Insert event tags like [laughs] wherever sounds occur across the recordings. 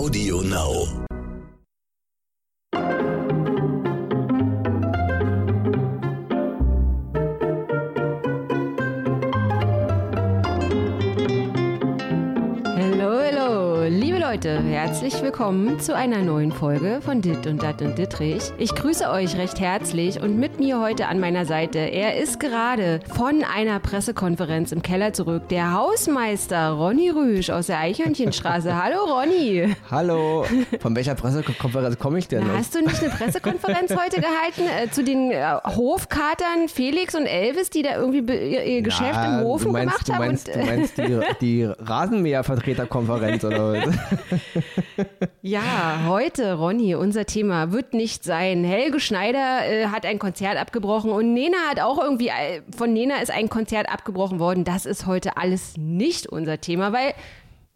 Audio Now. Herzlich willkommen zu einer neuen Folge von Dit und Dat und Dittrich. Ich grüße euch recht herzlich und mit mir heute an meiner Seite, er ist gerade von einer Pressekonferenz im Keller zurück, der Hausmeister Ronny Rüsch aus der Eichhörnchenstraße. [laughs] Hallo Ronny. Hallo, von welcher Pressekonferenz komme ich denn? Hast du nicht eine Pressekonferenz heute gehalten äh, zu den äh, Hofkatern Felix und Elvis, die da irgendwie ihr, ihr Geschäft Na, im Hofen du meinst, gemacht du haben? meinst, und, du meinst die, die Rasenmähervertreterkonferenz oder was? [laughs] [laughs] Ja, heute, Ronny, unser Thema wird nicht sein. Helge Schneider äh, hat ein Konzert abgebrochen und Nena hat auch irgendwie, äh, von Nena ist ein Konzert abgebrochen worden. Das ist heute alles nicht unser Thema, weil,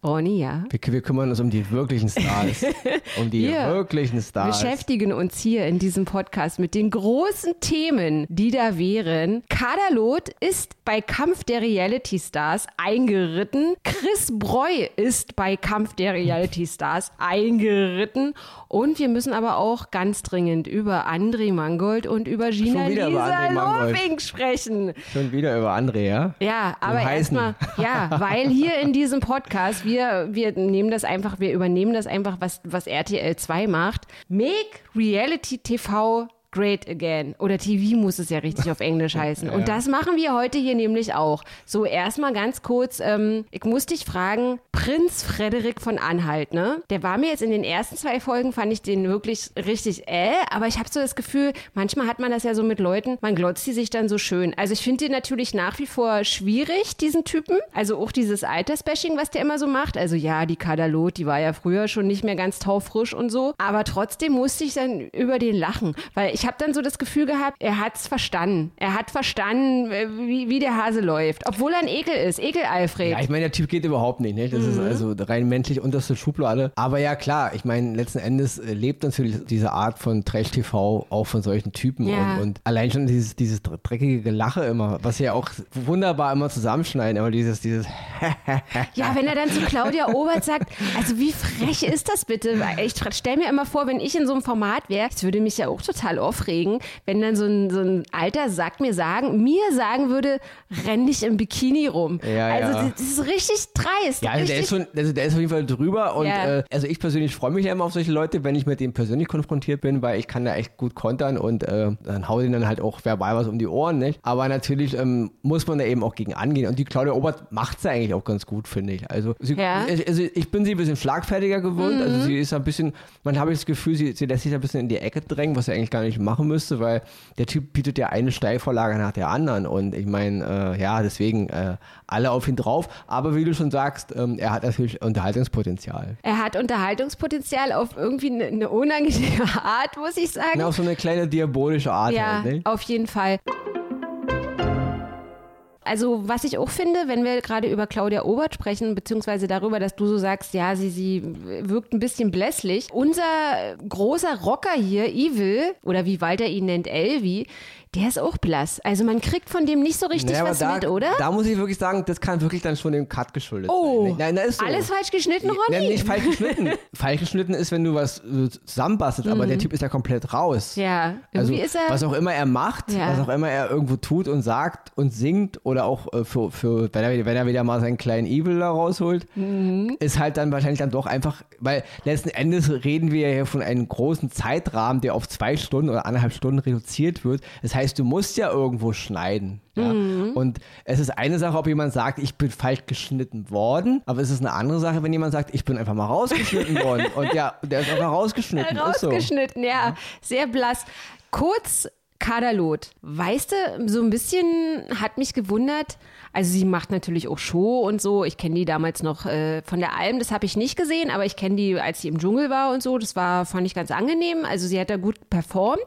Ronny, ja. Wir, wir kümmern uns um die wirklichen Stars. [laughs] Um die Wir wirklichen Stars. beschäftigen uns hier in diesem Podcast mit den großen Themen, die da wären. Kaderlot ist bei Kampf der Reality Stars eingeritten. Chris Breu ist bei Kampf der Reality Stars eingeritten. Und wir müssen aber auch ganz dringend über André Mangold und über Gina Lisa. Lofing sprechen. Schon wieder über André, ja? Ja, aber erstmal, ja, weil hier in diesem Podcast, wir, wir nehmen das einfach, wir übernehmen das einfach, was, was RTL 2 macht. Make Reality TV Great Again. Oder TV muss es ja richtig auf Englisch [laughs] heißen. Und das machen wir heute hier nämlich auch. So, erstmal ganz kurz, ähm, ich muss dich fragen, Prinz Frederik von Anhalt, ne? Der war mir jetzt in den ersten zwei Folgen, fand ich den wirklich richtig äh, aber ich habe so das Gefühl, manchmal hat man das ja so mit Leuten, man glotzt die sich dann so schön. Also ich finde den natürlich nach wie vor schwierig, diesen Typen. Also auch dieses Altersbashing, was der immer so macht. Also ja, die Kadalot, die war ja früher schon nicht mehr ganz taufrisch und so. Aber trotzdem musste ich dann über den lachen, weil ich habe dann so das Gefühl gehabt, er hat's verstanden. Er hat verstanden, äh, wie, wie der Hase läuft. Obwohl er ein Ekel ist. Ekel Alfred. Ja, ich meine, der Typ geht überhaupt nicht, ne? Das ist Mhm. also rein menschlich unterste Schublade. Aber ja, klar, ich meine, letzten Endes äh, lebt natürlich diese Art von Trash-TV auch von solchen Typen. Ja. Und, und allein schon dieses, dieses dreckige Gelache immer, was sie ja auch wunderbar immer zusammenschneiden, aber dieses, dieses [laughs] Ja, wenn er dann zu Claudia Obert sagt, also wie frech ist das bitte? Ich stelle mir immer vor, wenn ich in so einem Format wäre, es würde mich ja auch total aufregen, wenn dann so ein, so ein alter Sack mir sagen, mir sagen würde, renn nicht im Bikini rum. Ja, also ja. das ist richtig dreist. Ja, also der richtig, ist schon, also der ist auf jeden Fall drüber und Ja. äh, also ich persönlich freue mich ja immer auf solche Leute, wenn ich mit denen persönlich konfrontiert bin, weil ich kann da echt gut kontern und äh, dann hau denen dann halt auch verbal was um die Ohren, nicht? Aber natürlich ähm, muss man da eben auch gegen angehen und die Claudia Obert macht ja eigentlich auch ganz gut, finde ich. Also, sie, Ja. also ich bin sie ein bisschen schlagfertiger gewöhnt, also sie ist ein bisschen, man habe das Gefühl, sie, sie lässt sich ein bisschen in die Ecke drängen, was sie eigentlich gar nicht machen müsste, weil der Typ bietet ja eine Steilvorlage nach der anderen und ich meine, äh, ja, deswegen äh, alle auf ihn drauf, aber wie du schon sagst, ähm, er hat natürlich Unterhaltungspotenzial. er hat Unterhaltungspotenzial auf irgendwie eine, eine unangenehme [laughs] Art, muss ich sagen. Na, auf so eine kleine diabolische Art Ja, halt, ne? auf jeden Fall. Also, was ich auch finde, wenn wir gerade über Claudia Obert sprechen, beziehungsweise darüber, dass du so sagst, ja, sie, sie wirkt ein bisschen blässlich. Unser großer Rocker hier, Evil, oder wie Walter ihn nennt, Elvi, der ist auch blass. Also, man kriegt von dem nicht so richtig Naja, was da, mit, oder? Da muss ich wirklich sagen, das kann wirklich dann schon dem Cut geschuldet Oh, sein. ne? Nein, nein, ist so. Alles falsch geschnitten, Nein, Ronny? nicht falsch geschnitten. [laughs] falsch geschnitten ist, wenn du was äh, zusammenbastelt, aber der Typ ist ja komplett raus. Mhm. Ja, Also, irgendwie ist er. was auch immer er macht, Ja. was auch immer er irgendwo tut und sagt und singt oder auch äh, für, für wenn, er, wieder- wenn er wieder mal seinen kleinen Evil da rausholt, Mhm. ist halt dann wahrscheinlich dann doch einfach, weil letzten Endes reden wir ja hier von einem großen Zeitrahmen, der auf zwei Stunden oder anderthalb Stunden reduziert wird. Das heißt, du musst ja irgendwo schneiden. Ja? Mhm. Und es ist eine Sache, ob jemand sagt, ich bin falsch geschnitten worden, aber es ist eine andere Sache, wenn jemand sagt, ich bin einfach mal rausgeschnitten worden. [laughs] Und ja, der ist einfach rausgeschnitten. Ist so. Rausgeschnitten, ja. Sehr blass. Kurz Kaderlot. Weißt du, so ein bisschen hat mich gewundert. Also sie macht natürlich auch Show und so. Ich kenne die damals noch äh, von der Alm, das habe ich nicht gesehen, aber ich kenne die, als sie im Dschungel war und so. Das war, fand ich ganz angenehm. Also sie hat da gut performt.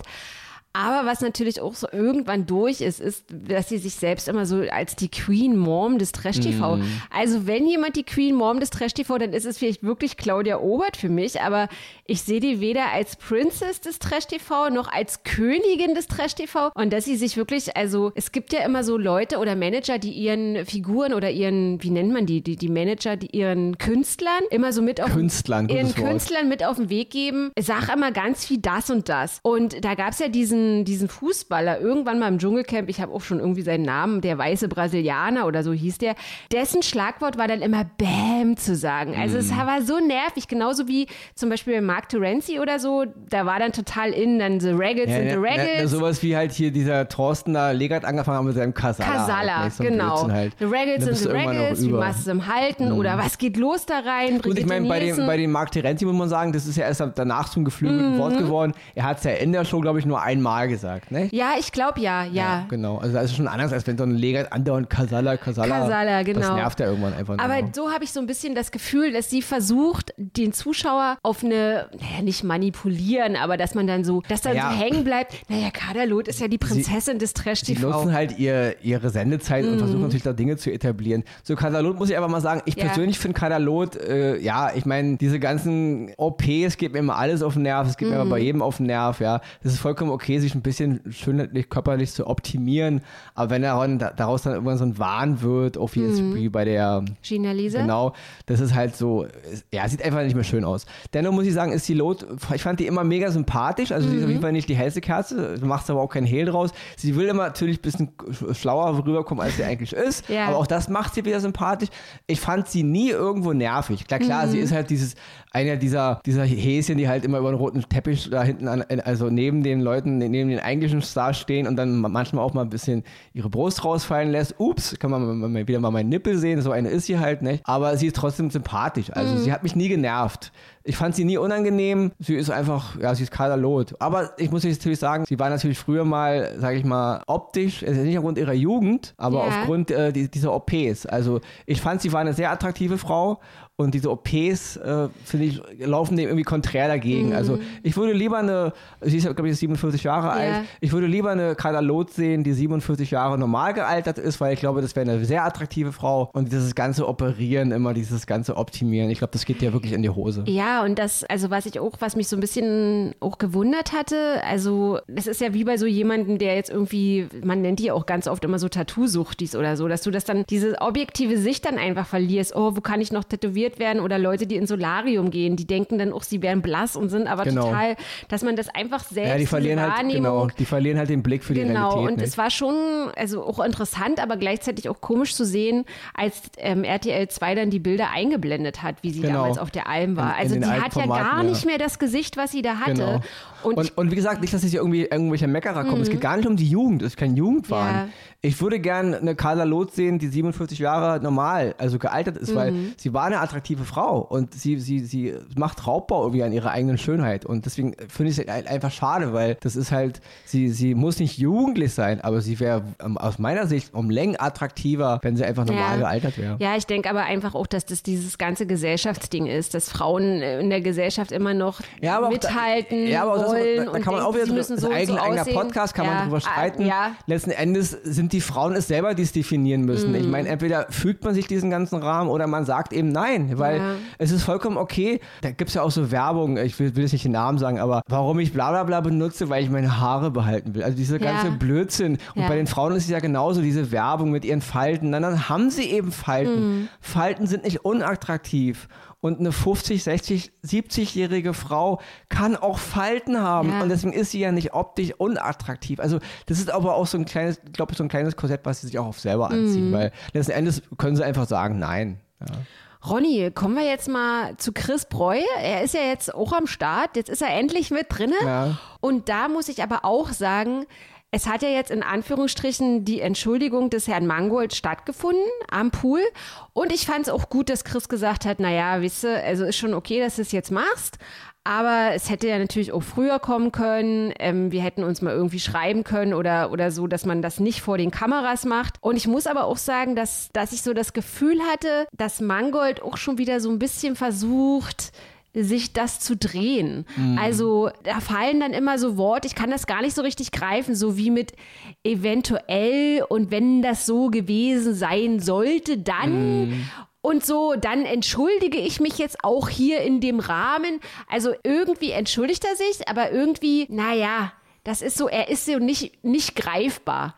Aber was natürlich auch so irgendwann durch ist, ist, dass sie sich selbst immer so als die Queen Mom des Trash TV. Mm. Also wenn jemand die Queen Mom des Trash TV, dann ist es vielleicht wirklich Claudia Obert für mich, aber ich sehe die weder als Princess des Trash TV noch als Königin des Trash TV und dass sie sich wirklich, also es gibt ja immer so Leute oder Manager, die ihren Figuren oder ihren, wie nennt man die, die, die Manager, die ihren Künstlern immer so mit auf Künstlern, ihren Künstlern mit auf den Weg geben. Sag immer ganz viel das und das. Und da gab es ja diesen diesen, diesen Fußballer irgendwann mal im Dschungelcamp, ich habe auch schon irgendwie seinen Namen, der weiße Brasilianer oder so hieß der, dessen Schlagwort war dann immer Bäm zu sagen. Also mm. es mhm. war so nervig, genauso wie zum Beispiel bei Mark Terenzi oder so, da war dann total in, dann The Raggles ja, and the Raggles. Ja, sowas wie halt hier dieser Thorsten da, Legat angefangen hat mit seinem Kasala. Kasala, halt, so genau. Halt. The Raggles and the Raggles, wie machst du es im Halten mm. oder was geht los da rein? Und ich meine, bei dem, bei dem Mark Terenzi muss man sagen, das ist ja erst danach zum geflügelten mm. Wort geworden. Er hat es ja in der Show, glaube ich, nur einmal Mal gesagt, ne? Ja, ich glaube ja, ja, ja. Genau, also das ist schon anders, als wenn so ein Leger andauernd Kasala, Kasala. Kasala, genau. Das nervt ja irgendwann einfach nur. Aber so habe ich so ein bisschen das Gefühl, dass sie versucht, den Zuschauer auf eine, naja, nicht manipulieren, aber dass man dann so, dass dann ja. so hängen bleibt. Naja, Kadalot ist ja die Prinzessin sie, des Trash-TV. Sie nutzen halt ihr, ihre Sendezeit mhm. und versuchen natürlich da Dinge zu etablieren. So, Kadalot muss ich einfach mal sagen, ich ja. persönlich finde Kadalot, äh, ja, ich meine, diese ganzen OPs geht mir immer alles auf den Nerv, es geht mhm. mir aber bei jedem auf den Nerv, ja. Das ist vollkommen okay, sich ein bisschen schönheitlich, körperlich zu optimieren. Aber wenn er daraus dann irgendwann so ein Wahn wird, auf wie, mhm. wie bei der Gina Lise. Genau, das ist halt so, ja, sieht einfach nicht mehr schön aus. Dennoch muss ich sagen, ist die Lot, ich fand die immer mega sympathisch. Also, mhm. sie ist auf jeden mhm. Fall nicht die hellste Kerze. Du machst aber auch keinen Hehl draus. Sie will immer natürlich ein bisschen schlauer rüberkommen, als sie eigentlich ist. Ja. Aber auch das macht sie wieder sympathisch. Ich fand sie nie irgendwo nervig. Klar, klar, mhm. sie ist halt dieses, einer dieser, dieser Häschen, die halt immer über den roten Teppich da hinten, an, also neben den Leuten, neben den eigentlichen Stars stehen und dann manchmal auch mal ein bisschen ihre Brust rausfallen lässt. Ups, kann man wieder mal meinen Nippel sehen, so eine ist sie halt nicht. Aber sie ist trotzdem sympathisch. Also mhm. sie hat mich nie genervt. Ich fand sie nie unangenehm. Sie ist einfach, ja, sie ist Kaderlot. Aber ich muss jetzt natürlich sagen, sie war natürlich früher mal, sage ich mal, optisch, also nicht aufgrund ihrer Jugend, aber ja. aufgrund äh, dieser OPs. Also ich fand, sie war eine sehr attraktive Frau und diese OPs, äh, finde ich, laufen dem irgendwie konträr dagegen. Mhm. Also ich würde lieber eine, sie ist, glaube ich, 47 Jahre ja. alt, ich würde lieber eine Carla Loth sehen, die 47 Jahre normal gealtert ist, weil ich glaube, das wäre eine sehr attraktive Frau. Und dieses ganze Operieren, immer dieses ganze Optimieren, ich glaube, das geht ja wirklich in die Hose. Ja, und das, also was ich auch, was mich so ein bisschen auch gewundert hatte, also es ist ja wie bei so jemandem, der jetzt irgendwie, man nennt die auch ganz oft immer so Tattoo-Suchtis oder so, dass du das dann, diese objektive Sicht dann einfach verlierst. Oh, wo kann ich noch tätowieren? operiert werden oder Leute, die ins Solarium gehen, die denken dann auch, sie wären blass und sind aber genau. total, dass man das einfach selbst ja, die verlieren halt, genau, die verlieren halt den Blick für genau, die Realität. Genau, und nicht? es war schon, also auch interessant, aber gleichzeitig auch komisch zu sehen, als ähm, RTL 2 dann die Bilder eingeblendet hat, wie sie genau. damals auf der Alm war. Also die hat ja gar nicht mehr das Gesicht, was sie da hatte. Genau. Und, und, und, wie gesagt, nicht, dass es hier irgendwie irgendwelche Meckerer kommen. Mhm. Es geht gar nicht um die Jugend, es ist kein Jugendwahn. Ja. Ich würde gerne eine Carla Loth sehen, die 47 Jahre normal, also gealtert ist, mhm. weil sie war eine attraktive Frau und sie, sie, sie macht Raubbau irgendwie an ihrer eigenen Schönheit. Und deswegen finde ich es halt einfach schade, weil das ist halt, sie, sie muss nicht jugendlich sein, aber sie wäre ähm, aus meiner Sicht um Längen attraktiver, wenn sie einfach normal ja. gealtert wäre. Ja, ich denke aber einfach auch, dass das dieses ganze Gesellschaftsding ist, dass Frauen in der Gesellschaft immer noch ja, mithalten. Da, ja, aber wollen. Da, da kann man auch wieder drüber, so eigen, so eigener Podcast, kann ja, man drüber streiten. Ja. Letzten Endes sind die Frauen es selber, die es definieren müssen. Mm. Ich meine, entweder fügt man sich diesen ganzen Rahmen oder man sagt eben nein, weil ja. es ist vollkommen okay. Da gibt es ja auch so Werbung, ich will, will jetzt nicht den Namen sagen, aber warum ich bla bla bla benutze, weil ich meine Haare behalten will. Also dieser ganze Blödsinn. Und bei den Frauen ist es ja genauso, diese Werbung mit ihren Falten. Dann, dann haben sie eben Falten. Mm. Falten sind nicht unattraktiv. Und eine 50, 60, 70-jährige Frau kann auch Falten haben. Ja. Und deswegen ist sie ja nicht optisch unattraktiv. Also, das ist aber auch so ein kleines, glaube ich, so ein kleines Korsett, was sie sich auch auf selber anziehen. Mhm. Weil letzten Endes können sie einfach sagen, nein. Ja. Ronny, kommen wir jetzt mal zu Chris Breu. Er ist ja jetzt auch am Start. Jetzt ist er endlich mit drinne. Ja. Und da muss ich aber auch sagen, es hat ja jetzt in Anführungsstrichen die Entschuldigung des Herrn Mangold stattgefunden am Pool. Und ich fand es auch gut, dass Chris gesagt hat, naja, wisst ihr, also ist schon okay, dass du es jetzt machst. Aber es hätte ja natürlich auch früher kommen können. Ähm, wir hätten uns mal irgendwie schreiben können oder, oder so, dass man das nicht vor den Kameras macht. Und ich muss aber auch sagen, dass, dass ich so das Gefühl hatte, dass Mangold auch schon wieder so ein bisschen versucht, sich das zu drehen. Also da fallen dann immer so Worte, ich kann das gar nicht so richtig greifen, so wie mit eventuell und wenn das so gewesen sein sollte, dann. Und so, dann entschuldige ich mich jetzt auch hier in dem Rahmen. Also irgendwie entschuldigt er sich, aber irgendwie, naja, das ist so, er ist so nicht, nicht greifbar.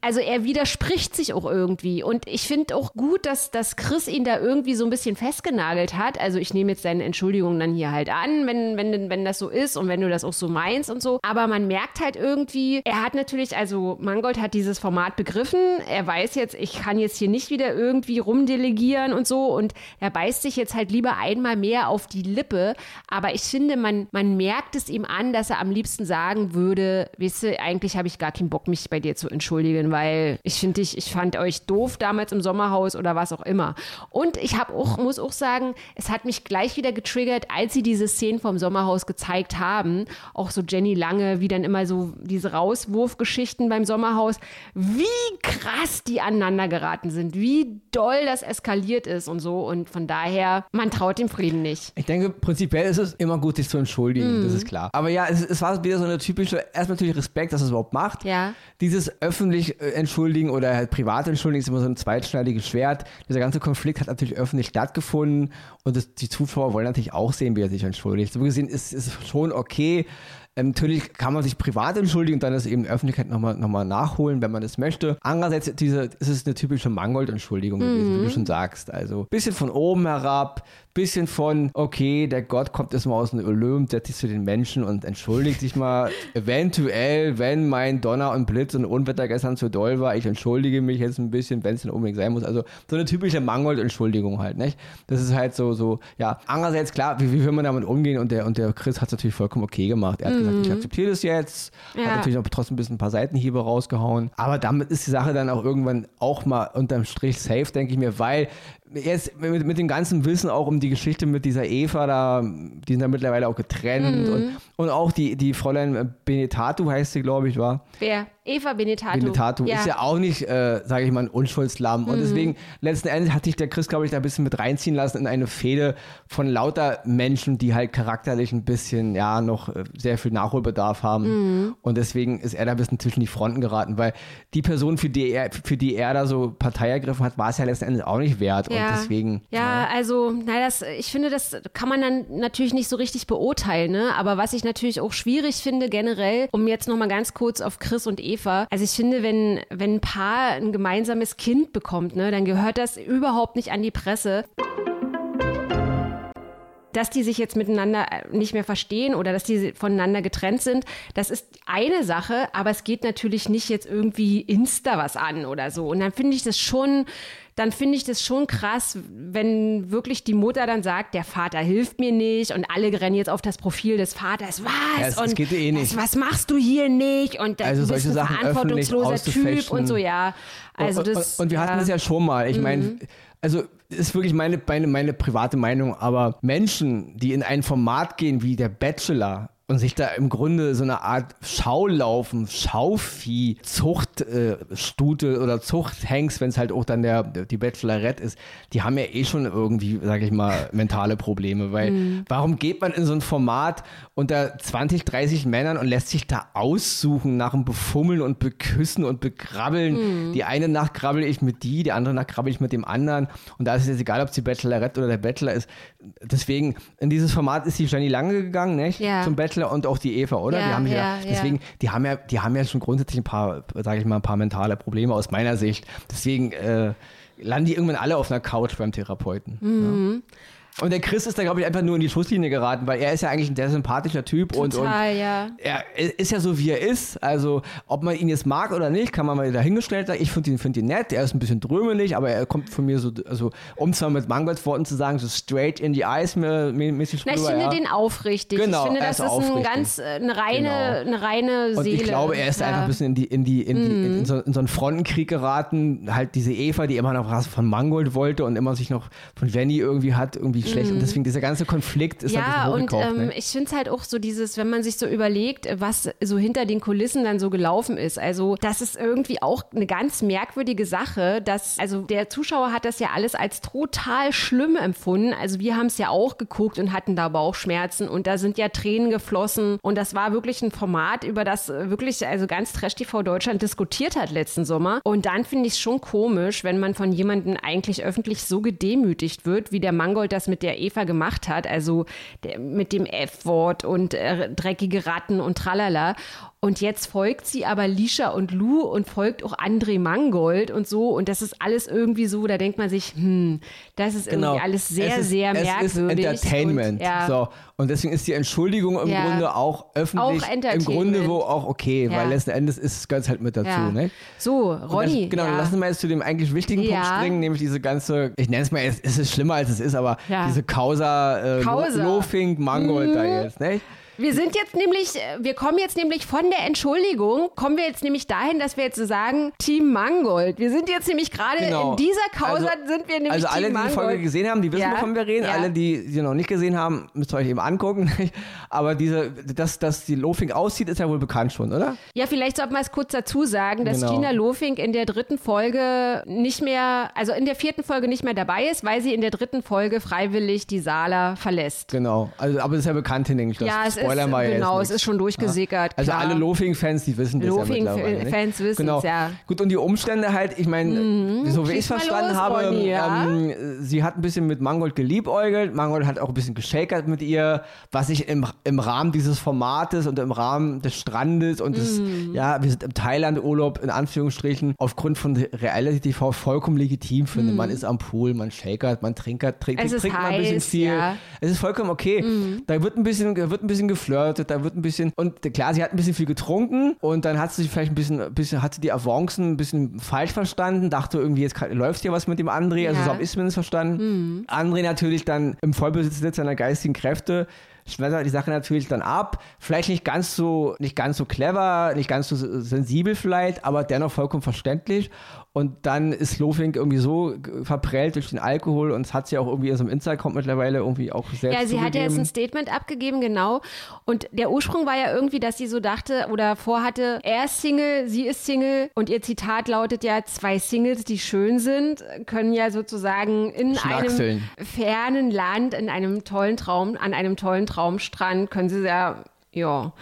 Also er widerspricht sich auch irgendwie. Und ich finde auch gut, dass, dass Chris ihn da irgendwie so ein bisschen festgenagelt hat. Also ich nehme jetzt deine Entschuldigung dann hier halt an, wenn, wenn, wenn das so ist und wenn du das auch so meinst und so. Aber man merkt halt irgendwie, er hat natürlich, also Mangold hat dieses Format begriffen. Er weiß jetzt, ich kann jetzt hier nicht wieder irgendwie rumdelegieren und so. Und er beißt sich jetzt halt lieber einmal mehr auf die Lippe. Aber ich finde, man, man merkt es ihm an, dass er am liebsten sagen würde, weißt du, eigentlich habe ich gar keinen Bock, mich bei dir zu entschuldigen, weil ich finde dich, ich fand euch doof damals im Sommerhaus oder was auch immer. Und ich habe auch, muss auch sagen, es hat mich gleich wieder getriggert, als sie diese Szenen vom Sommerhaus gezeigt haben. Auch so Jenny Lange, wie dann immer so diese Rauswurfgeschichten beim Sommerhaus, wie krass die aneinander geraten sind, wie doll das eskaliert ist und so. Und von daher, man traut dem Frieden nicht. Ich denke, prinzipiell ist es immer gut, sich zu entschuldigen, das ist klar. Aber ja, es, es war wieder so eine typische, erstmal natürlich Respekt, dass er es überhaupt macht. Ja. Dieses öffentlich äh, entschuldigen oder halt privat entschuldigen ist immer so ein zweitschneidiges Schwert. Dieser ganze Konflikt hat natürlich öffentlich stattgefunden und das, die Zuschauer wollen natürlich auch sehen, wie er sich entschuldigt. So gesehen ist es schon okay. Ähm, natürlich kann man sich privat entschuldigen und dann das eben in der Öffentlichkeit nochmal noch mal nachholen, wenn man das möchte. Andererseits diese, ist es eine typische Mangold-Entschuldigung gewesen, wie du schon sagst. Also bisschen von oben herab, bisschen von, okay, der Gott kommt jetzt mal aus dem Olymp, setzt sich zu den Menschen und entschuldigt sich mal [laughs] eventuell, wenn mein Donner und Blitz und Unwetter gestern zu doll war, ich entschuldige mich jetzt ein bisschen, wenn es denn unbedingt sein muss. Also so eine typische Mangold-Entschuldigung halt, nicht? Das ist halt so, so, ja. Andererseits, klar, wie, wie will man damit umgehen? Und der, und der Chris hat es natürlich vollkommen okay gemacht. Er hat gesagt, ich akzeptiere das jetzt, Ja. hat natürlich auch trotzdem ein bisschen ein paar Seitenhiebe rausgehauen. Aber damit ist die Sache dann auch irgendwann auch mal unterm Strich safe, denke ich mir, weil jetzt mit, mit dem ganzen Wissen auch um die Geschichte mit dieser Eva da, die sind ja mittlerweile auch getrennt und, und auch die, die Fräulein Benetatu heißt sie, glaube ich, war. Wer? Eva Benetato. Benetatu ist ja auch nicht, äh, sage ich mal, ein Unschuldslamm. Und deswegen, letzten Endes hat sich der Chris, glaube ich, da ein bisschen mit reinziehen lassen in eine Fehde von lauter Menschen, die halt charakterlich ein bisschen, ja, noch äh, sehr viel Nachholbedarf haben. Und deswegen ist er da ein bisschen zwischen die Fronten geraten, weil die Person, für die er, für die er da so Partei ergriffen hat, war es ja letzten Endes auch nicht wert. Und deswegen. Ja, also, na, das, ich finde, das kann man dann natürlich nicht so richtig beurteilen, ne? Aber was ich natürlich auch schwierig finde, generell, um jetzt nochmal ganz kurz auf Chris und Eva, also ich finde, wenn, wenn ein Paar ein gemeinsames Kind bekommt, ne, dann gehört das überhaupt nicht an die Presse. Dass die sich jetzt miteinander nicht mehr verstehen oder dass die voneinander getrennt sind, das ist eine Sache, aber es geht natürlich nicht jetzt irgendwie Insta was an oder so. Und dann finde ich das schon, dann finde ich das schon krass, wenn wirklich die Mutter dann sagt, der Vater hilft mir nicht und alle rennen jetzt auf das Profil des Vaters. Was? Ja, es- es und geht dir eh nicht. Was, was machst du hier nicht? Und das, Also du solche bist ein Sachen verantwortungsloser Typ und so, ja. Also und, das, und, und wir hatten das ja schon mal. Ich meine, also ist wirklich meine, meine, meine private Meinung, aber Menschen, die in ein Format gehen wie der Bachelor und sich da im Grunde so eine Art Schaulaufen, Schauvieh, Zuchtstute äh, oder Zuchthengst, wenn es halt auch dann der, die Bachelorette ist, die haben ja eh schon irgendwie, sage ich mal, [laughs] mentale Probleme, weil warum geht man in so ein Format unter 20, 30 Männern und lässt sich da aussuchen nach dem Befummeln und Beküssen und Begrabbeln. Die eine Nacht krabbel ich mit die, die andere Nacht krabbel ich mit dem anderen und da ist es jetzt egal, ob es die Bachelorette oder der Bachelor ist. Deswegen, in dieses Format ist die Jenny Lange gegangen, nicht? Ja. Zum Bachelor und auch die Eva, oder? Ja, die haben ja, ja. deswegen, die haben ja, die haben ja schon grundsätzlich ein paar, sage ich mal, ein paar mentale Probleme aus meiner Sicht. Deswegen äh, landen die irgendwann alle auf einer Couch beim Therapeuten. Mhm. Ja. Und der Chris ist da, glaube ich, einfach nur in die Schusslinie geraten, weil er ist ja eigentlich ein sehr sympathischer Typ und, und total, ja. er ist ja so, wie er ist. Also, ob man ihn jetzt mag oder nicht, kann man mal dahingestellt sagen. Ich finde ihn, find ihn nett. Er ist ein bisschen drömelig, aber er kommt von mir so, also, um zwar mit Mangolds Worten zu sagen, so straight in the eyes mä- mä- mäßig Na, ich finde ja. den aufrichtig. Genau, ich finde, das ist ist, ein ganz, äh, eine reine, Genau. eine reine Und Seele. ich glaube, er ist ja. Mhm. einfach ein bisschen in, die, in, die, in, die, in, so, in so einen Frontenkrieg geraten. Halt diese Eva, die immer noch was von Mangold wollte und immer sich noch von Jenny irgendwie hat irgendwie richtig schlecht. Und deswegen dieser ganze Konflikt ist halt ja, und ähm, ne? ich finde es halt auch so dieses, wenn man sich so überlegt, was so hinter den Kulissen dann so gelaufen ist. Also das ist irgendwie auch eine ganz merkwürdige Sache, dass, also der Zuschauer hat das ja alles als total schlimm empfunden. Also wir haben es ja auch geguckt und hatten da Bauchschmerzen und da sind ja Tränen geflossen und das war wirklich ein Format, über das wirklich, also ganz Trash TV Deutschland diskutiert hat letzten Sommer. Und dann finde ich es schon komisch, wenn man von jemandem eigentlich öffentlich so gedemütigt wird, wie der Mangold das mit der Eva gemacht hat, also der, mit dem F-Wort und äh, dreckige Ratten und tralala. Und jetzt folgt sie aber Lisha und Lou und folgt auch André Mangold und so. Und das ist alles irgendwie so, da denkt man sich, hm, das ist irgendwie alles sehr, Genau. es ist, sehr es merkwürdig. ist Entertainment. Und, ja. so. und deswegen ist die Entschuldigung im Ja. Grunde auch öffentlich. Auch Im Entertainment. Grunde wo auch okay, Ja. weil letzten Endes ist es halt mit dazu. Ne? So, Ronny. Das, genau, dann lassen wir jetzt zu dem eigentlich wichtigen Punkt springen, nämlich diese ganze, ich nenne es mal, es es ist schlimmer als es ist, aber diese Causa, äh, Causa. Lo- Lofink, Mangold da Mhm. jetzt. Ne? Wir sind jetzt nämlich, äh, wir kommen jetzt nämlich von der Entschuldigung, kommen wir jetzt nämlich dahin, dass wir jetzt so sagen, Team Mangold. Wir sind jetzt nämlich gerade Genau. in dieser Causa Also- sind wir nämlich Also alle, Team die die. Folge gesehen haben, die wissen, Ja. wovon wir reden. Ja. Alle, die sie noch nicht gesehen haben, müsst ihr euch eben angucken. [laughs] Aber diese, dass, dass die Lofink aussieht, ist ja wohl bekannt schon, oder? Ja, vielleicht sollte man es kurz dazu sagen, dass Genau. Gina Lofink in der dritten Folge nicht mehr, also in der vierten Folge nicht mehr dabei ist, weil sie in der dritten Folge freiwillig die Sala verlässt. Genau. Also, aber das ist ja bekannt, denke ich. Das Ja, es spoilern wir jetzt genau, es ist schon durchgesickert. Also klar. alle Lofing-Fans, die wissen das ja Lofing-Fans mittlerweile. ne? wissen's, genau. ja. Mhm. Gut, und die Umstände halt, ich meine, so wie ich es verstanden los, habe, Ronny, ja? ähm, sie hat ein bisschen mit Mangold geliebäugelt. Mangold hat auch ein bisschen geschakert mit ihr, was ich im, im Rahmen dieses Formates und im Rahmen des Strandes und des, Mhm. ja, wir sind im Thailand-Urlaub, in Anführungsstrichen, aufgrund von Reality TV vollkommen legitim finde. Man ist am Pool, man shakert, man trinkert, trinkt, Mhm. Trinkt mal ein bisschen viel. ja. Mhm. Es ist vollkommen okay. Da wird ein bisschen, wird ein bisschen geflirtet, da wird ein bisschen, und klar, sie hat ein bisschen viel getrunken und dann hat sie sich vielleicht ein bisschen, ein bisschen hatte die Avancen ein bisschen falsch verstanden, dachte irgendwie, jetzt läuft hier was mit dem André, also Ja. so habe ich es zumindest verstanden. André natürlich dann im Vollbesitz seiner geistigen Kräfte schmettert die Sache natürlich dann ab. Vielleicht nicht ganz so, nicht ganz so clever, nicht ganz so sensibel vielleicht, aber dennoch vollkommen verständlich. Und dann ist Lofink irgendwie so verprellt durch den Alkohol und es hat sie auch irgendwie in so einem Insta-Account mittlerweile irgendwie auch selbst Ja, sie hat ja jetzt zugegeben. ein Statement abgegeben, genau. Und der Ursprung war ja irgendwie, dass sie so dachte oder vorhatte, er ist Single, sie ist Single. Und ihr Zitat lautet ja, zwei Singles, die schön sind, können ja sozusagen in einem fernen Land, in einem tollen Traum, an einem tollen Traumstrand, können sie ja, ja,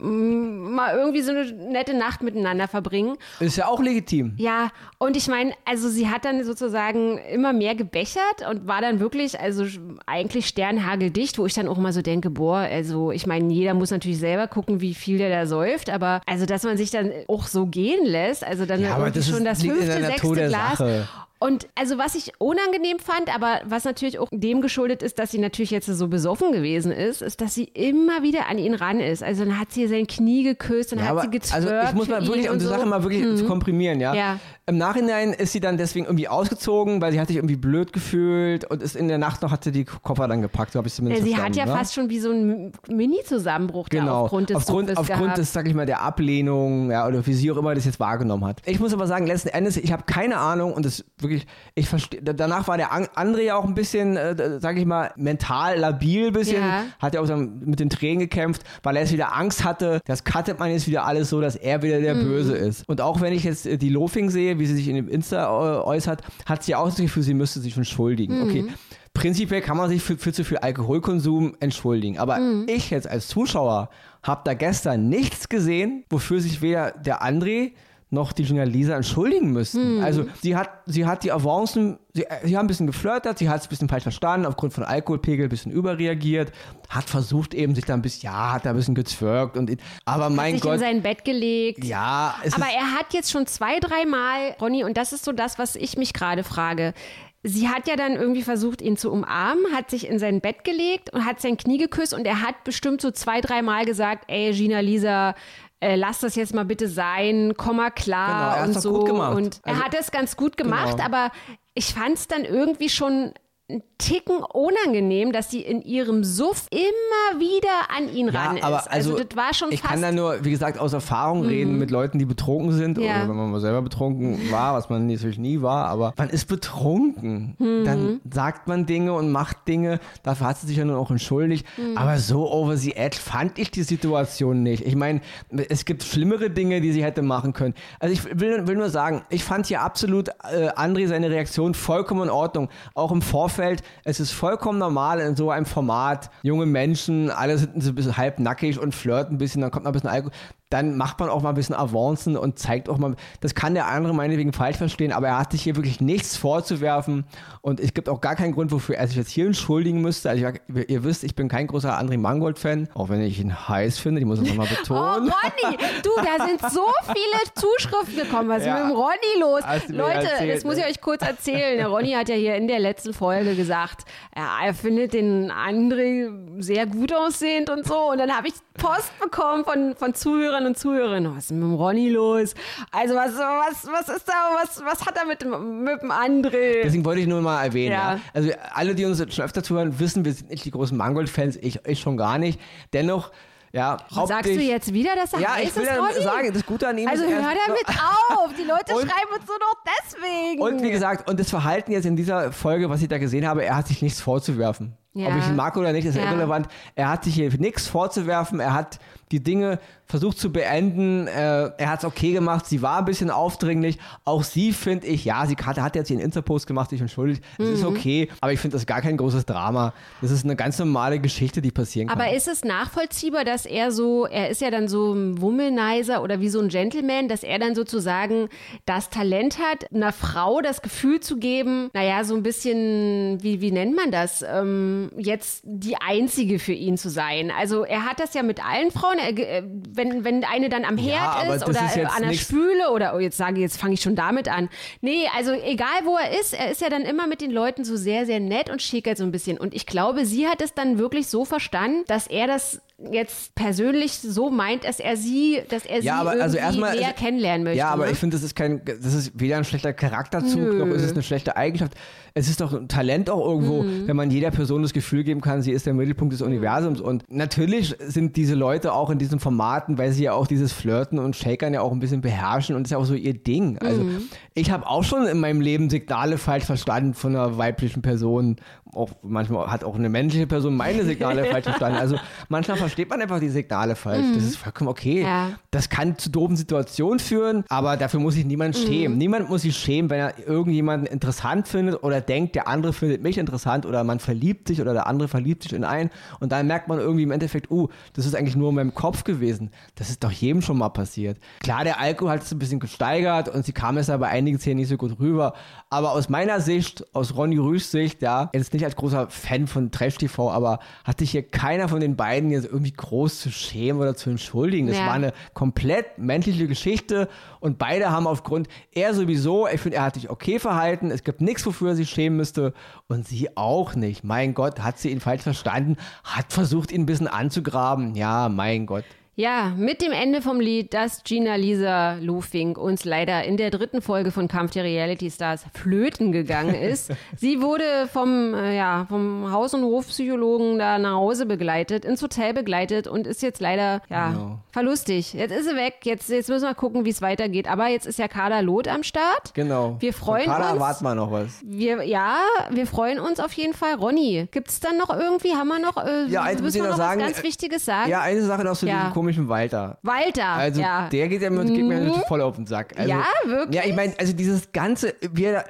mal irgendwie so eine nette Nacht miteinander verbringen. Ist ja auch legitim. Ja, und ich meine, also sie hat dann sozusagen immer mehr gebechert und war dann wirklich, also eigentlich sternhageldicht, wo ich dann auch immer so denke, boah, also ich meine, jeder muss natürlich selber gucken, wie viel der da säuft, aber also, dass man sich dann auch so gehen lässt, also dann Ja, das ist- schon das fünfte, sechste Glas. Sache. Und also was ich unangenehm fand, aber was natürlich auch dem geschuldet ist, dass sie natürlich jetzt so besoffen gewesen ist, ist, dass sie immer wieder an ihn ran ist. Also dann hat sie sein Knie geküsst, dann Ja, hat sie gezwirkt also ich muss mal wirklich, um die so. Mhm. Sache mal wirklich zu komprimieren, ja? Ja. Im Nachhinein ist sie dann deswegen irgendwie ausgezogen, weil sie hat sich irgendwie blöd gefühlt und ist in der Nacht noch, hat sie die Koffer dann gepackt, so habe ich zumindest Ja, sie hat ja ne? fast schon wie so ein Mini-Zusammenbruch Genau, aufgrund des aufgrund, aufgrund des, sag ich mal, der Ablehnung, ja, oder wie sie auch immer das jetzt wahrgenommen hat. Ich muss aber sagen, letzten Endes, ich habe keine Ahnung und das wirklich, ich verstehe, danach war der An- André ja auch ein bisschen, äh, sag ich mal, mental labil ein bisschen, Ja. hat ja auch dann mit den Tränen gekämpft, weil er jetzt wieder Angst hatte, das cuttet man jetzt wieder alles so, dass er wieder der Mhm. Böse ist. Und auch wenn ich jetzt äh, die Lofing sehe, wie sie sich in dem Insta äh, äußert, hat sie auch das Gefühl, sie müsste sich entschuldigen. Okay. Prinzipiell kann man sich für, für zu viel Alkoholkonsum entschuldigen. Aber ich jetzt als Zuschauer habe da gestern nichts gesehen, wofür sich weder der André noch die Gina Lisa entschuldigen müssten. Also sie hat, sie hat die Avancen, sie, sie haben ein bisschen geflirtet, sie hat es ein bisschen falsch verstanden, aufgrund von Alkoholpegel ein bisschen überreagiert, hat versucht eben sich da ein bisschen, ja, hat da ein bisschen gezwirkt und aber mein sich in Gott, sein Bett gelegt. ja, Aber er hat jetzt schon zwei, dreimal, Ronny, und das ist so das, was ich mich gerade frage. Sie hat ja dann irgendwie versucht, ihn zu umarmen, hat sich in sein Bett gelegt und hat sein Knie geküsst und er hat bestimmt so zwei, dreimal gesagt, ey, Gina, Lisa, äh, lass das jetzt mal bitte sein, komm mal klar Genau, er und so. Und er Also- hat es ganz gut gemacht, Genau. aber ich fand es dann irgendwie schon ein Ticken unangenehm, dass sie in ihrem Suff immer wieder an ihn ran ist. aber also, das war schon ich fast. Mhm. kann da nur, wie gesagt, aus Erfahrung reden mit Leuten, die betrunken sind Ja. oder wenn man mal selber betrunken war, was man natürlich nie war, aber man ist betrunken. Mhm. Dann sagt man Dinge und macht Dinge, dafür hat sie sich ja nun auch entschuldigt, Mhm. aber so over the edge fand ich die Situation nicht. Ich meine, es gibt schlimmere Dinge, die sie hätte machen können. Also ich will, will nur sagen, ich fand hier absolut äh, André seine Reaktion vollkommen in Ordnung. Auch im Vorfeld, es ist vollkommen normal in so einem Format, junge Menschen, alle sind ein bisschen halb nackig und flirten ein bisschen, dann kommt noch ein bisschen Alkohol. Dann macht man auch mal ein bisschen Avancen und zeigt auch mal, das kann der andere meinetwegen falsch verstehen, aber er hat sich hier wirklich nichts vorzuwerfen und es gibt auch gar keinen Grund, wofür er sich jetzt hier entschuldigen müsste. Also ich, ihr wisst, ich bin kein großer André Mangold-Fan, auch wenn ich ihn heiß finde, ich muss das nochmal Oh, betonen. Ronny, du, da sind so viele Zuschriften gekommen. Was ist Ja. mit dem Ronny los? Leute, erzählt, das muss ich ne? euch kurz erzählen. Der Ronny hat ja hier in der letzten Folge gesagt, ja, er findet den André sehr gut aussehend und so. Und dann habe ich Post bekommen von, von Zuhörern und Zuhörerinnen. Was ist mit dem Ronny los? Also was, was, was ist da, was, was hat er mit dem, mit dem André? Deswegen wollte ich nur mal erwähnen. Ja. Ja. Also alle, die uns schon öfter zuhören, wissen, wir sind nicht die großen Mangold-Fans, ich, ich schon gar nicht. Dennoch, ja, Sagst du jetzt wieder, dass er Ja, heiß ich will ist, Ronny? sagen, das Gute an ihm Also ist, hör damit auf. Die Leute [laughs] Und- schreiben uns nur noch deswegen. Und wie gesagt, und das Verhalten jetzt in dieser Folge, was ich da gesehen habe, er hat sich nichts vorzuwerfen. Ja. Ob ich ihn mag oder nicht, ist Ja. irrelevant. Er hat sich hier nichts vorzuwerfen. Er hat die Dinge versucht zu beenden. Äh, er hat es okay gemacht. Sie war ein bisschen aufdringlich. Auch sie finde ich, ja, sie hat, hat jetzt ihren Insta-Post gemacht, sich entschuldigt. Es Mhm. ist okay, aber ich finde das gar kein großes Drama. Das ist eine ganz normale Geschichte, die passieren kann. Aber ist es nachvollziehbar, dass er so, er ist ja dann so ein Womanizer oder wie so ein Gentleman, dass er dann sozusagen das Talent hat, einer Frau das Gefühl zu geben, naja, so ein bisschen, wie, wie nennt man das, ähm, jetzt die Einzige für ihn zu sein. Also er hat das ja mit allen Frauen, er, äh, wenn, wenn eine dann am Herd aber ist oder ist an der Spüle oder, oh, jetzt sage ich, jetzt fange ich schon damit an. Nee, also egal wo er ist, er ist ja dann immer mit den Leuten so sehr, sehr nett und schickert so ein bisschen. Und ich glaube, sie hat es dann wirklich so verstanden, dass er das jetzt persönlich so meint, dass er sie, dass er Ja, sie aber also erstmal- näher also- kennenlernen möchte. Ja, aber ne? ich finde, das ist kein, das ist weder ein schlechter Charakterzug, Nö. noch ist es eine schlechte Eigenschaft. Es ist doch ein Talent auch irgendwo, Mhm. wenn man jeder Person das Gefühl geben kann, sie ist der Mittelpunkt des Universums. Und natürlich sind diese Leute auch in diesen Formaten, weil sie ja auch dieses Flirten und Shakern ja auch ein bisschen beherrschen und das ist ja auch so ihr Ding. Also Mhm. ich habe auch schon in meinem Leben Signale falsch verstanden von einer weiblichen Person. Auch manchmal hat auch eine männliche Person meine Signale falsch verstanden. Also manchmal versteht man einfach die Signale falsch. Das ist vollkommen okay. Mhm. Ja. Das kann zu doofen Situationen führen, aber dafür muss sich niemand Mhm. schämen. Niemand muss sich schämen, wenn er irgendjemanden interessant findet oder denkt, der andere findet mich interessant oder man verliebt sich oder der andere verliebt sich in einen und dann merkt man irgendwie im Endeffekt, uh, das ist eigentlich nur in meinem Kopf gewesen. Das ist doch jedem schon mal passiert. Klar, der Alkohol hat es ein bisschen gesteigert und sie kam es aber bei einigen Szenen nicht so gut rüber, aber aus meiner Sicht, aus Ronny Rüschs Sicht, ja, jetzt nicht als großer Fan von Trash TV, aber hat sich hier keiner von den beiden jetzt irgendwie groß zu schämen oder zu entschuldigen. Das Ja. war eine komplett menschliche Geschichte und beide haben aufgrund, er sowieso, ich finde, er hat sich okay verhalten, es gibt nichts, wofür er sich schämen müsste und sie auch nicht. Mein Gott, hat sie ihn falsch verstanden, hat versucht, ihn ein bisschen anzugraben. Ja, mein Gott. Ja, mit dem Ende vom Lied, das Gina Lisa Lufink uns leider in der dritten Folge von Kampf der Reality Stars flöten gegangen [laughs] ist. Sie wurde vom, äh, ja, vom Haus- und Hofpsychologen da nach Hause begleitet, ins Hotel begleitet und ist jetzt leider, ja, Genau. verlustig. Jetzt ist sie weg, jetzt, jetzt müssen wir gucken, wie es weitergeht. Aber jetzt ist ja Kader Loth am Start. Genau. Wir freuen Kader uns. erwarten wir noch was. Wir, ja, wir freuen uns auf jeden Fall. Ronny, gibt's dann noch irgendwie, haben wir noch, äh, Ja, eins müssen wir noch noch sagen, was ganz Wichtiges sagen? Ja, eine Sache noch zu Ja. diesem komischen Walter. Walter, Also ja. der geht, ja, geht mir natürlich voll auf den Sack. Also, Ja, wirklich? Ja, ich meine, also dieses ganze, wir,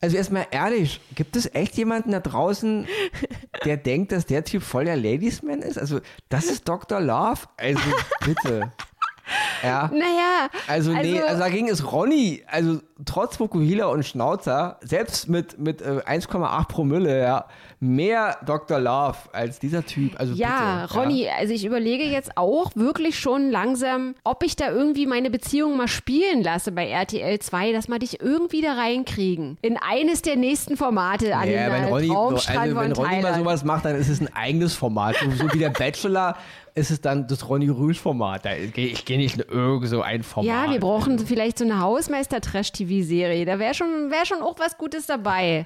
also erstmal ehrlich, gibt es echt jemanden da draußen, der denkt, dass der Typ voll der Ladiesman ist? Also das ist Dr. Love? Also bitte. Ja. Naja, Also, nee, also dagegen ist Ronny, also trotz Fukuhila und Schnauzer, selbst mit, mit äh, 1,8 Promille, ja, mehr Dr. Love als dieser Typ. Also ja, bitte, Ronny, also ich überlege jetzt auch wirklich schon langsam, ob ich da irgendwie meine Beziehung mal spielen lasse bei RTL 2, dass wir dich irgendwie da reinkriegen. In eines der nächsten Formate an Ja, den wenn Ronny, Traumstrand also wenn Ronny mal sowas macht, dann ist es ein eigenes Format. So, so wie der Bachelor ist es dann das Ronny geh- Ich gehe nicht in irgend so ein Format. ja, wir brauchen vielleicht so eine Hausmeister-Trash-TV-Serie. Da wäre schon, wär schon auch was Gutes dabei.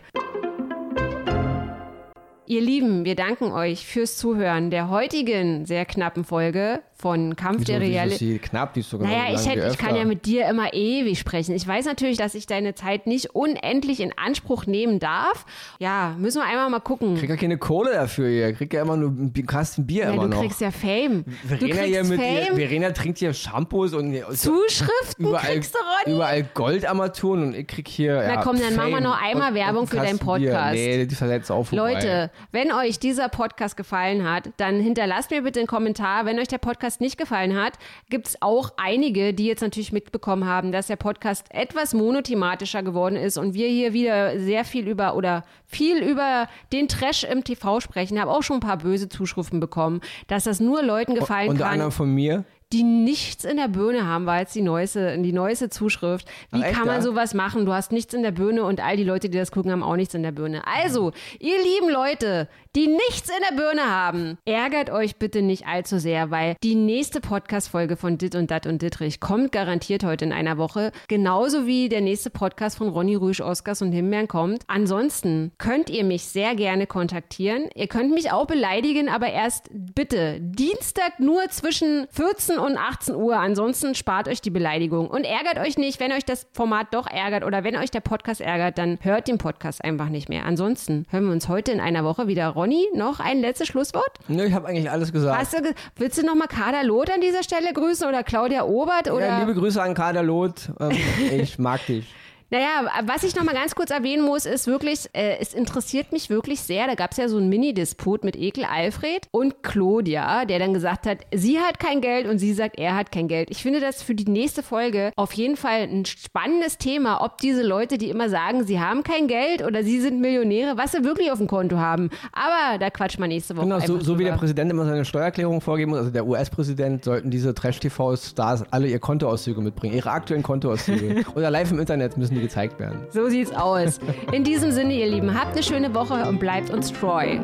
ihr Lieben, wir danken euch fürs Zuhören der heutigen sehr knappen Folge von Kampf der Wieso, ist Realität. knapp, die ist sogar Naja, ich, hätte, ich kann ja mit dir immer ewig sprechen. Ich weiß natürlich, dass ich deine Zeit nicht unendlich in Anspruch nehmen darf. Ja, müssen wir einmal mal gucken. Krieg ja keine Kohle dafür hier. Krieg ja immer nur einen Kasten Bier ja, immer du noch. kriegst ja Fame. Du Verena, hier kriegst mit Fame, Verena trinkt hier Shampoos und Zuschriften überall, kriegst du, Ronny. überall Goldarmaturen und ich krieg hier. Na ja, komm, dann machen wir Fame noch einmal und- Werbung und für deinen Kasten Bier. Podcast. Nee, die verletzt vorbei. Leute, wenn euch dieser Podcast gefallen hat, dann hinterlasst mir bitte einen Kommentar. Wenn euch der Podcast nicht gefallen hat, gibt es auch einige, die jetzt natürlich mitbekommen haben, dass der Podcast etwas monothematischer geworden ist und wir hier wieder sehr viel über oder viel über den Trash im TV sprechen. Habe auch schon ein paar böse Zuschriften bekommen, dass das nur Leuten gefallen Unter kann, anderem von mir. Die nichts in der Birne haben, war jetzt die neueste, die neueste Zuschrift. Wie Ach, kann man ja? sowas machen? Du hast nichts in der Birne und all die Leute, die das gucken, haben auch nichts in der Birne. Also, ihr lieben Leute, die nichts in der Birne haben, ärgert euch bitte nicht allzu sehr, weil die nächste Podcast-Folge von Dit und Dat und Dittrich kommt garantiert heute in einer Woche. Genauso wie der nächste Podcast von Ronny Rüsch, Oskars und Himbeeren kommt. Ansonsten könnt ihr mich sehr gerne kontaktieren. Ihr könnt mich auch beleidigen, aber erst bitte Dienstag nur zwischen 14 und 18 Uhr. Ansonsten spart euch die Beleidigung und ärgert euch nicht, wenn euch das Format doch ärgert oder wenn euch der Podcast ärgert, dann hört den Podcast einfach nicht mehr. Ansonsten hören wir uns heute in einer Woche wieder. Ronny, noch ein letztes Schlusswort? Nö, ich habe eigentlich alles gesagt. Du, ge- willst du noch mal Kader Loth an dieser Stelle grüßen oder Claudia Obert oder? Ja, liebe Grüße an Kader Loth. Ähm, [laughs] ich mag dich. Naja, was ich noch mal ganz kurz erwähnen muss, ist wirklich, äh, es interessiert mich wirklich sehr. Da gab es ja so einen Mini-Disput mit Ekel Alfred und Claudia, der dann gesagt hat, sie hat kein Geld und sie sagt, er hat kein Geld. Ich finde das für die nächste Folge auf jeden Fall ein spannendes Thema, ob diese Leute, die immer sagen, sie haben kein Geld oder sie sind Millionäre, was sie wirklich auf dem Konto haben. Aber da quatscht man nächste Woche Genau, so, so wie der. Präsident immer seine Steuererklärung vorgeben muss, also der US-Präsident, sollten diese Trash-TV-Stars alle ihr Kontoauszüge mitbringen, ihre aktuellen Kontoauszüge. [laughs] Oder live im Internet müssen die Ende gezeigt werden. So sieht's aus. In diesem Sinne, ihr Lieben, habt eine schöne Woche und bleibt uns treu.